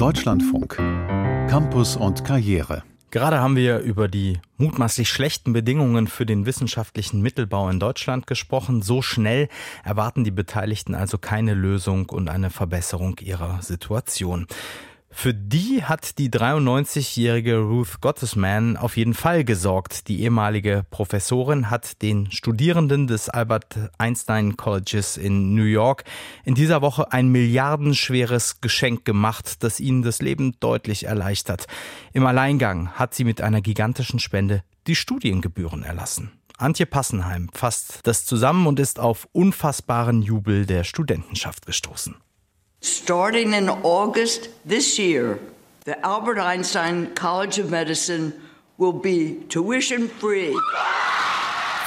Deutschlandfunk. Campus und Karriere. Gerade haben wir über die mutmaßlich schlechten Bedingungen für den wissenschaftlichen Mittelbau in Deutschland gesprochen. So schnell erwarten die Beteiligten also keine Lösung und eine Verbesserung ihrer Situation. Für die hat die 93-jährige Ruth Gottesman auf jeden Fall gesorgt. Die ehemalige Professorin hat den Studierenden des Albert Einstein Colleges in New York in dieser Woche ein milliardenschweres Geschenk gemacht, das ihnen das Leben deutlich erleichtert. Im Alleingang hat sie mit einer gigantischen Spende die Studiengebühren erlassen. Antje Passenheim fasst das zusammen und ist auf unfassbaren Jubel der Studentenschaft gestoßen. Starting in August this year, the Albert Einstein College of Medicine will be tuition free.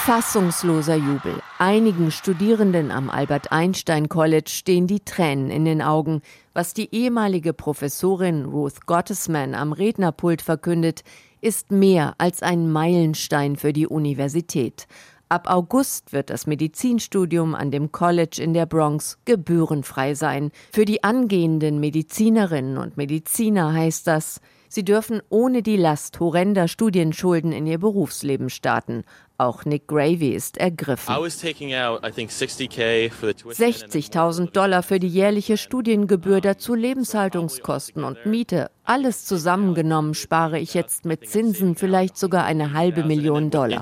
Fassungsloser Jubel. Einigen Studierenden am Albert Einstein College stehen die Tränen in den Augen. Was die ehemalige Professorin Ruth Gottesman am Rednerpult verkündet, ist mehr als ein Meilenstein für die Universität. Ab August wird das Medizinstudium an dem College in der Bronx gebührenfrei sein. Für die angehenden Medizinerinnen und Mediziner heißt das, sie dürfen ohne die Last horrender Studienschulden in ihr Berufsleben starten. Auch Nick Gravy ist ergriffen. 60.000 Dollar für die jährliche Studiengebühr, dazu Lebenshaltungskosten und Miete. Alles zusammengenommen spare ich jetzt mit Zinsen vielleicht sogar eine halbe Million Dollar.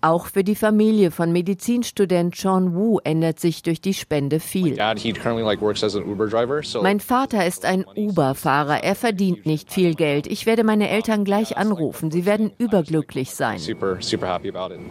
Auch für die Familie von Medizinstudent Sean Wu ändert sich durch die Spende viel. Mein Vater ist ein Uber-Fahrer. Er verdient nicht viel Geld. Ich werde meine Eltern gleich anrufen. Sie werden überglücklich sein.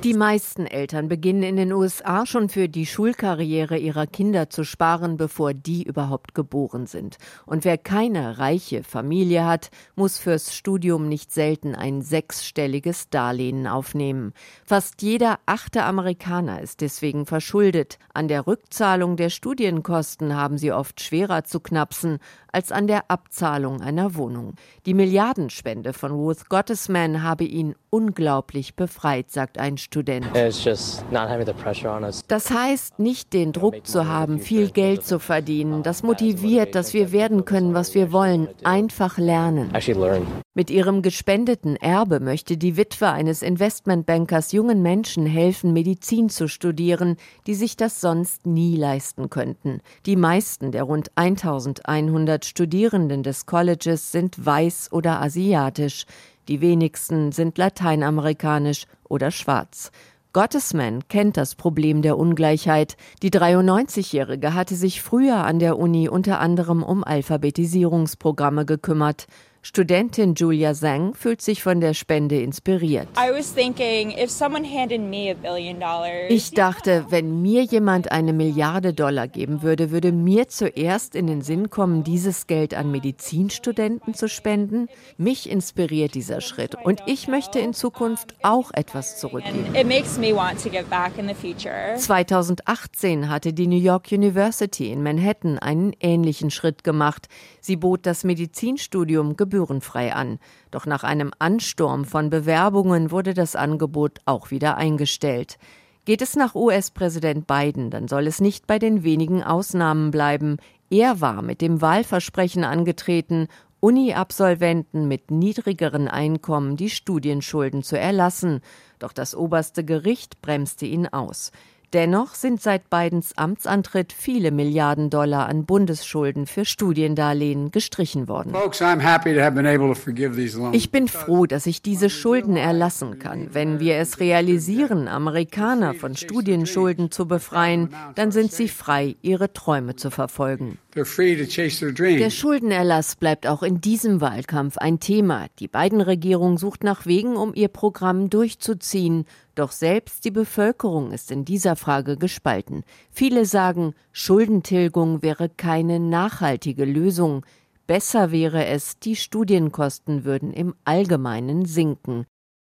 Die meisten Eltern beginnen in den USA schon für die Schulkarriere ihrer Kinder zu sparen, bevor die überhaupt geboren sind. Und wer keine reiche Familie hat, muss fürs Studium nicht selten ein sechsstelliges Darlehen aufnehmen. Fast jeder achte Amerikaner ist deswegen verschuldet. An der Rückzahlung der Studienkosten haben sie oft schwerer zu knapsen als an der Abzahlung einer Wohnung. Die Milliardenspende von Ruth Gottesman habe ihn unglaublich befreit, sagt ein Student. Das heißt, nicht den Druck zu haben, viel Geld zu verdienen. Das motiviert, dass wir werden können, was wir wollen. Einfach lernen. Mit ihrem gespendeten Erbe möchte die Witwe eines Investmentbankers jungen Menschen helfen, Medizin zu studieren, die sich das sonst nie leisten könnten. Die meisten der rund 1100 Studierenden des Colleges sind weiß oder asiatisch, die wenigsten sind lateinamerikanisch oder schwarz. Gottesman kennt das Problem der Ungleichheit. Die 93-Jährige hatte sich früher an der Uni unter anderem um Alphabetisierungsprogramme gekümmert. Studentin Julia Zhang fühlt sich von der Spende inspiriert. Ich dachte, wenn mir jemand eine Milliarde Dollar geben würde, würde mir zuerst in den Sinn kommen, dieses Geld an Medizinstudenten zu spenden. Mich inspiriert dieser Schritt und ich möchte in Zukunft auch etwas zurückgeben. 2018 hatte die New York University in Manhattan einen ähnlichen Schritt gemacht. Sie bot das Medizinstudium gebührend gebührenfrei an. Doch nach einem Ansturm von Bewerbungen wurde das Angebot auch wieder eingestellt. Geht es nach US-Präsident Biden, dann soll es nicht bei den wenigen Ausnahmen bleiben. Er war mit dem Wahlversprechen angetreten, Uni-Absolventen mit niedrigeren Einkommen die Studienschulden zu erlassen. Doch das oberste Gericht bremste ihn aus. Dennoch sind seit Bidens Amtsantritt viele Milliarden Dollar an Bundesschulden für Studiendarlehen gestrichen worden. Ich bin froh, dass ich diese Schulden erlassen kann. Wenn wir es realisieren, Amerikaner von Studienschulden zu befreien, dann sind sie frei, ihre Träume zu verfolgen. Der Schuldenerlass bleibt auch in diesem Wahlkampf ein Thema. Die beiden Regierung sucht nach Wegen, um ihr Programm durchzuziehen. Doch selbst die Bevölkerung ist in dieser Frage gespalten. Viele sagen, Schuldentilgung wäre keine nachhaltige Lösung. Besser wäre es, die Studienkosten würden im Allgemeinen sinken.